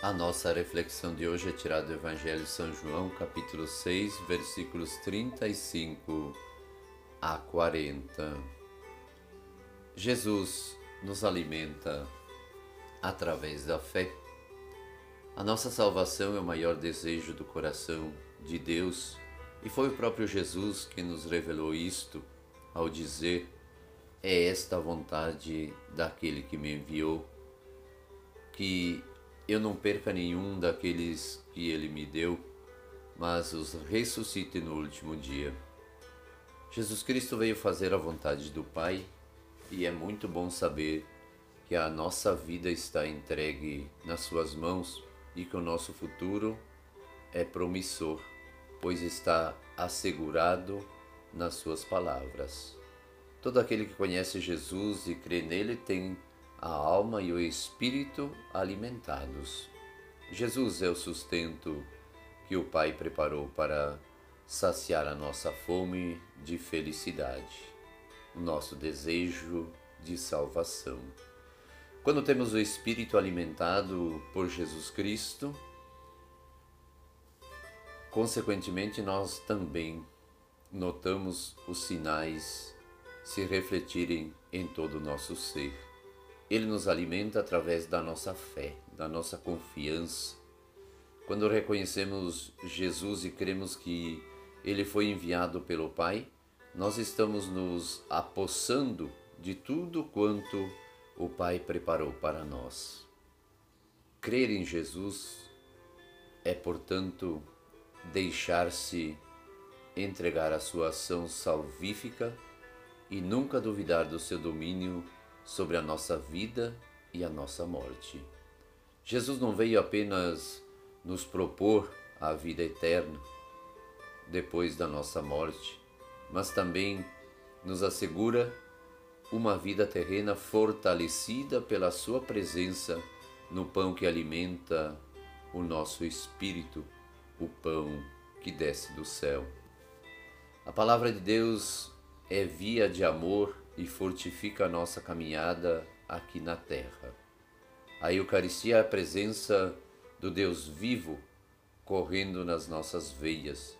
A nossa reflexão de hoje é tirada do Evangelho de São João, capítulo 6, versículos 35 a 40. Jesus nos alimenta através da fé. A nossa salvação é o maior desejo do coração de Deus e foi o próprio Jesus que nos revelou isto ao dizer: É esta a vontade daquele que me enviou, que eu não perca nenhum daqueles que ele me deu, mas os ressuscite no último dia. Jesus Cristo veio fazer a vontade do Pai e é muito bom saber que a nossa vida está entregue nas Suas mãos e que o nosso futuro é promissor, pois está assegurado nas Suas palavras. Todo aquele que conhece Jesus e crê nele tem a alma e o espírito alimentados. Jesus é o sustento que o Pai preparou para saciar a nossa fome de felicidade, o nosso desejo de salvação. Quando temos o espírito alimentado por Jesus Cristo, consequentemente nós também notamos os sinais se refletirem em todo o nosso ser. Ele nos alimenta através da nossa fé, da nossa confiança. Quando reconhecemos Jesus e cremos que ele foi enviado pelo Pai, nós estamos nos apossando de tudo quanto o Pai preparou para nós. Crer em Jesus é, portanto, deixar-se entregar à sua ação salvífica e nunca duvidar do seu domínio sobre a nossa vida e a nossa morte. Jesus não veio apenas nos propor a vida eterna depois da nossa morte, mas também nos assegura uma vida terrena fortalecida pela Sua presença no pão que alimenta o nosso espírito, o pão que desce do céu. A palavra de Deus é via de amor e fortifica a nossa caminhada aqui na terra. A Eucaristia é a presença do Deus vivo correndo nas nossas veias,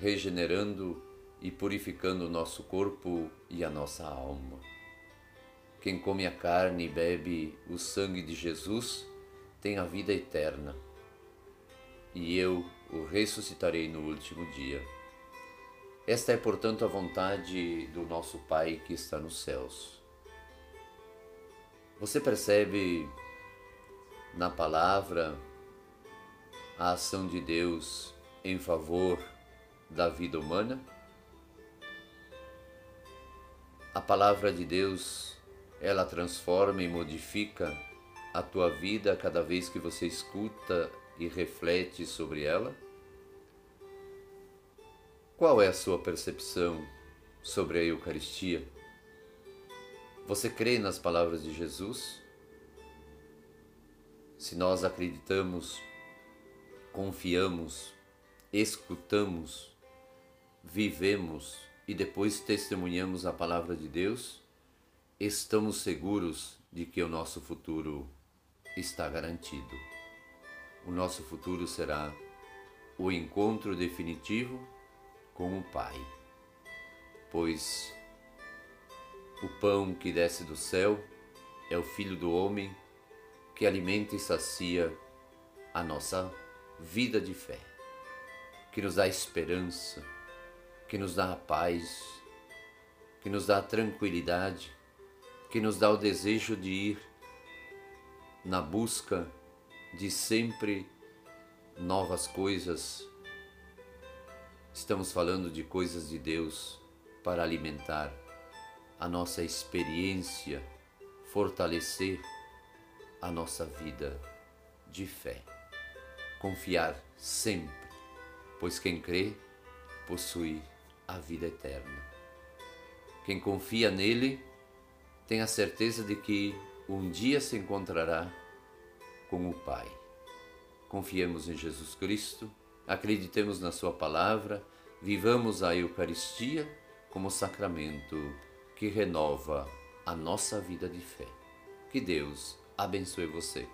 regenerando e purificando o nosso corpo e a nossa alma. Quem come a carne e bebe o sangue de Jesus tem a vida eterna, e eu o ressuscitarei no último dia. Esta é, portanto, a vontade do nosso Pai que está nos céus. Você percebe na palavra a ação de Deus em favor da vida humana? A palavra de Deus, ela transforma e modifica a tua vida cada vez que você escuta e reflete sobre ela? Qual é a sua percepção sobre a Eucaristia? Você crê nas palavras de Jesus? Se nós acreditamos, confiamos, escutamos, vivemos e depois testemunhamos a palavra de Deus, estamos seguros de que o nosso futuro está garantido. O nosso futuro será o encontro definitivo com o Pai. Pois o pão que desce do céu é o Filho do Homem que alimenta e sacia a nossa vida de fé, que nos dá esperança, que nos dá a paz, que nos dá a tranquilidade, que nos dá o desejo de ir na busca de sempre novas coisas Estamos falando de coisas de Deus para alimentar a nossa experiência, fortalecer a nossa vida de fé. Confiar sempre, pois quem crê possui a vida eterna. Quem confia nele tem a certeza de que um dia se encontrará com o Pai. Confiemos em Jesus Cristo acreditemos na Sua palavra, vivamos a Eucaristia como sacramento que renova a nossa vida de fé. Que Deus abençoe você.